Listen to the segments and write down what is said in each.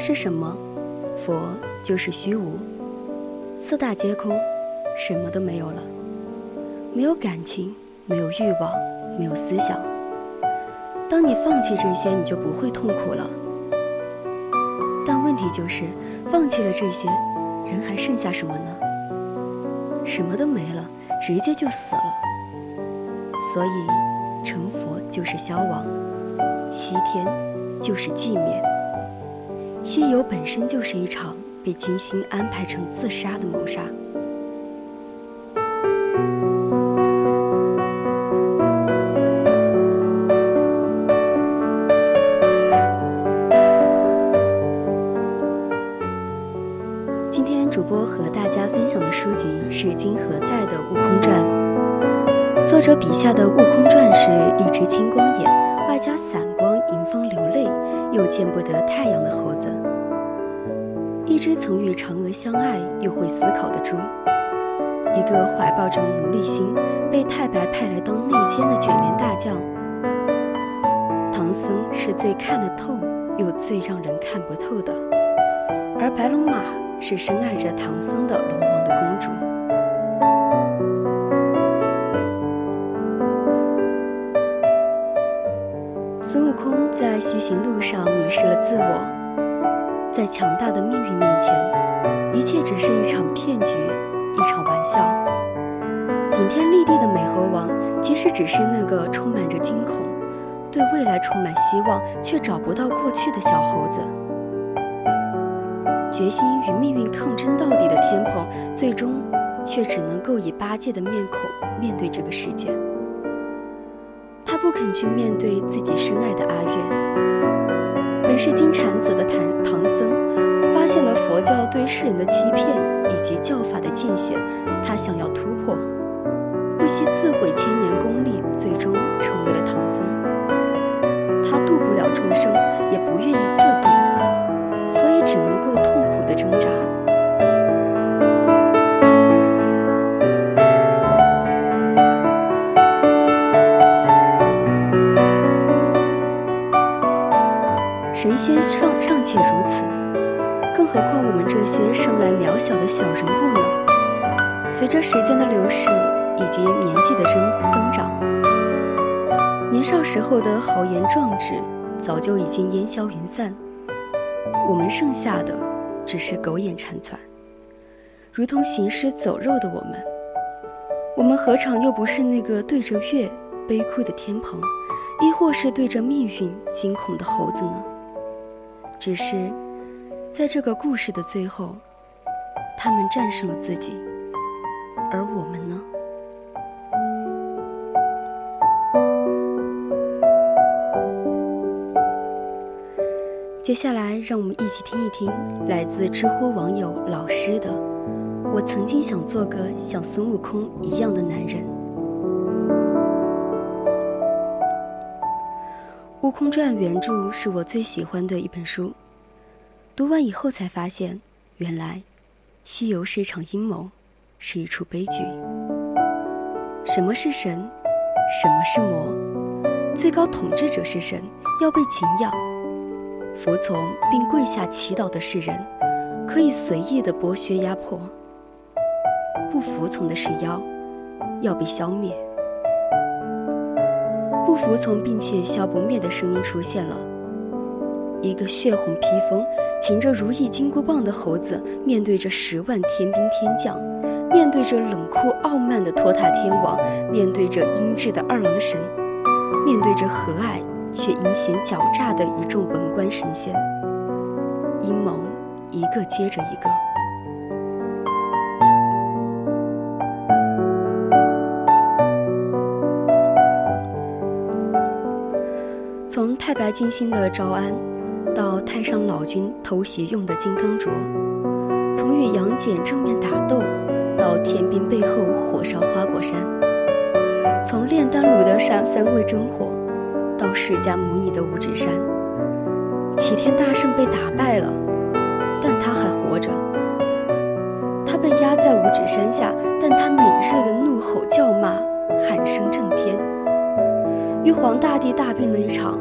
是什么？佛就是虚无，四大皆空，什么都没有了，没有感情，没有欲望，没有思想。当你放弃这些，你就不会痛苦了。但问题就是，放弃了这些，人还剩下什么呢？什么都没了，直接就死了。所以，成佛就是消亡，西天就是寂灭。西游本身就是一场被精心安排成自杀的谋杀。今天主播和大家分享的书籍是金河在的《悟空传》，作者笔下的悟空传是一只青光眼，外加散、见不得太阳的猴子。一只曾与嫦娥相爱又会思考的猪，一个怀抱着奴隶心被太白派来当内奸的卷帘大将。唐僧是最看得透又最让人看不透的，而白龙马是深爱着唐僧的龙王自我。在强大的命运面前，一切只是一场骗局，一场玩笑。顶天立地的美猴王，其实只是那个充满着惊恐、对未来充满希望却找不到过去的小猴子。决心与命运抗争到底的天蓬，最终却只能够以八戒的面孔面对这个世界。他不肯去面对自己深爱的阿月，是金蝉子的唐唐僧。发现了佛教对世人的欺骗以及教法的界限，他想要突破，不惜自毁千年功力，最终成为了唐僧。他渡不了众生，也不愿意自渡，所以只能够痛苦的挣扎。小的小人物呢？随着时间的流逝以及年纪的增增长，年少时候的豪言壮志早就已经烟消云散，我们剩下的只是苟延残喘，如同行尸走肉的我们。我们何尝又不是那个对着月悲哭的天蓬，亦或是对着命运惊恐的猴子呢？只是。在这个故事的最后，他们战胜了自己，而我们呢？接下来，让我们一起听一听来自知乎网友老师的“我曾经想做个像孙悟空一样的男人”。《悟空传》原著是我最喜欢的一本书。读完以后才发现，原来西游是一场阴谋，是一出悲剧。什么是神？什么是魔？最高统治者是神，要被敬仰；服从并跪下祈祷的是人，可以随意的剥削压迫；不服从的是妖，要被消灭。不服从并且消不灭的声音出现了。一个血红披风、擎着如意金箍棒的猴子面对着十万天兵天将，面对着冷酷傲慢的托塔天王，面对着阴鸷的二郎神，面对着和蔼却阴险狡诈的一众文官神仙，阴谋一个接着一个。从太白金星的招安。太上老君偷袭用的金刚镯，从与杨戬正面打斗，到天兵背后火烧花果山，从炼丹炉的三三味真火，到释迦牟尼的五指山，齐天大圣被打败了，但他还活着。他被压在五指山下，但他每日的怒吼叫骂，喊声震天。玉皇大帝大病了一场，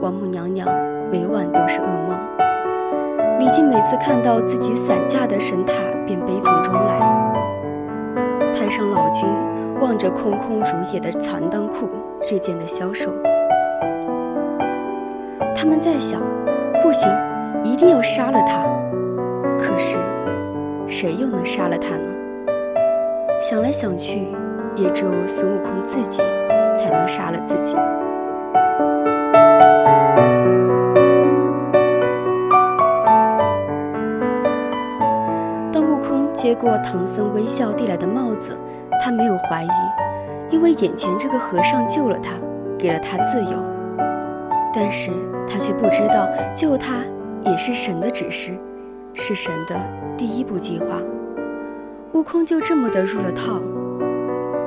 王母娘娘每晚都是噩梦。李靖每次看到自己散架的神塔，便悲从中来。太上老君望着空空如也的残裆库，日渐的消瘦。他们在想，不行，一定要杀了他。可是，谁又能杀了他呢？想来想去，也只有孙悟空自己才能杀了自己。接过唐僧微笑递来的帽子，他没有怀疑，因为眼前这个和尚救了他，给了他自由。但是他却不知道，救他也是神的指示，是神的第一步计划。悟空就这么的入了套。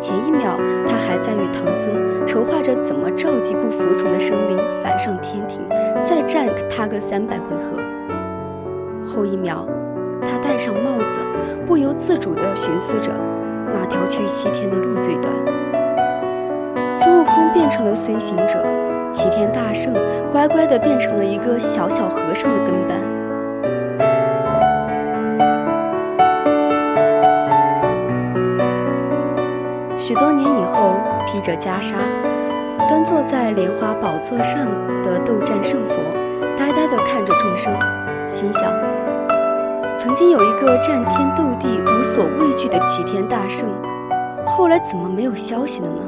前一秒他还在与唐僧筹划着怎么召集不服从的生灵反上天庭，再战他个三百回合。后一秒，他戴上帽子，不由自主地寻思着哪条去西天的路最短。孙悟空变成了孙行者，齐天大圣乖乖地变成了一个小小和尚的跟班。许多年以后，披着袈裟，端坐在莲花宝座上的斗战胜佛，呆呆地看着众生，心想：曾经有一个战天斗地、无所畏惧的齐天大圣，后来怎么没有消息了呢？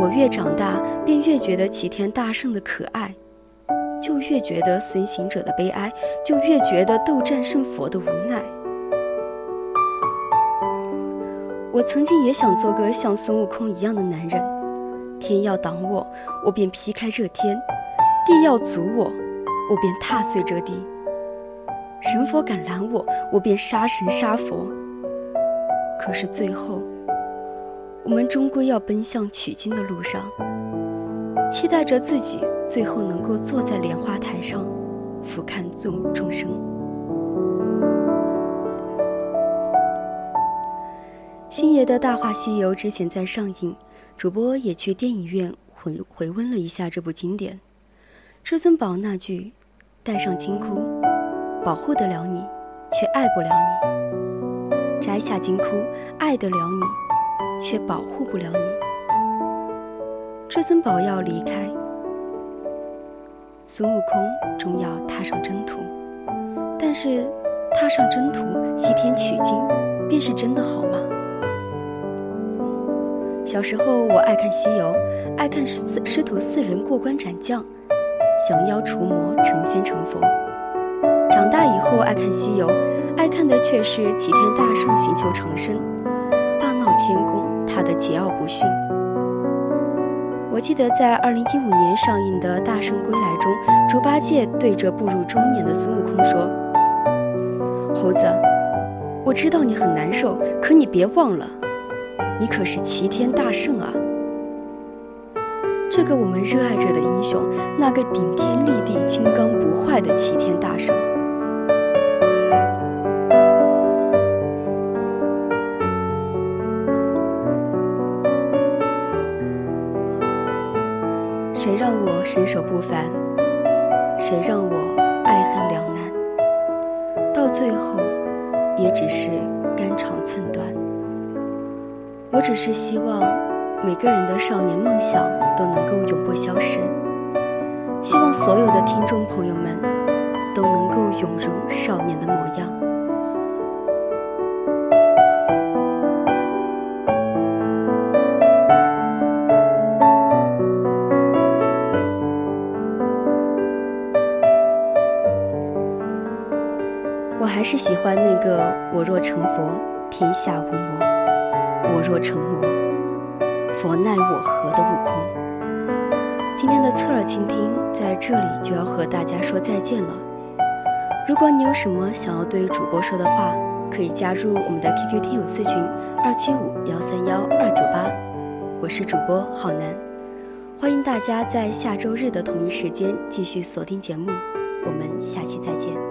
我越长大，便越觉得齐天大圣的可爱，就越觉得孙行者的悲哀，就越觉得斗战胜佛的无奈。我曾经也想做个像孙悟空一样的男人，天要挡我，我便劈开这天；地要阻我，我便踏碎这地；神佛敢拦我，我便杀神杀佛。可是最后，我们终归要奔向取经的路上，期待着自己最后能够坐在莲花台上，俯瞰众众生。星爷的《大话西游》之前在上映，主播也去电影院回回温了一下这部经典。至尊宝那句“戴上金箍，保护得了你，却爱不了你；摘下金箍，爱得了你，却保护不了你。”至尊宝要离开，孙悟空终要踏上征途。但是，踏上征途西天取经，便是真的好吗？小时候我爱看《西游》，爱看师师徒四人过关斩将，降妖除魔，成仙成佛。长大以后爱看《西游》，爱看的却是齐天大圣寻求长生，大闹天宫，他的桀骜不驯。我记得在二零一五年上映的《大圣归来》中，猪八戒对着步入中年的孙悟空说：“猴子，我知道你很难受，可你别忘了。”你可是齐天大圣啊！这个我们热爱着的英雄，那个顶天立地、金刚不坏的齐天大圣。谁让我身手不凡？谁让我爱恨两难？到最后，也只是肝肠寸断。我只是希望每个人的少年梦想都能够永不消失，希望所有的听众朋友们都能够永如少年的模样。还是喜欢那个“我若成佛，天下无魔”。我若成魔，佛奈我何的悟空。今天的侧耳倾听在这里就要和大家说再见了。如果你有什么想要对主播说的话，可以加入我们的 QQ 听友私群二七五幺三幺二九八，我是主播浩南，欢迎大家在下周日的同一时间继续锁定节目，我们下期再见。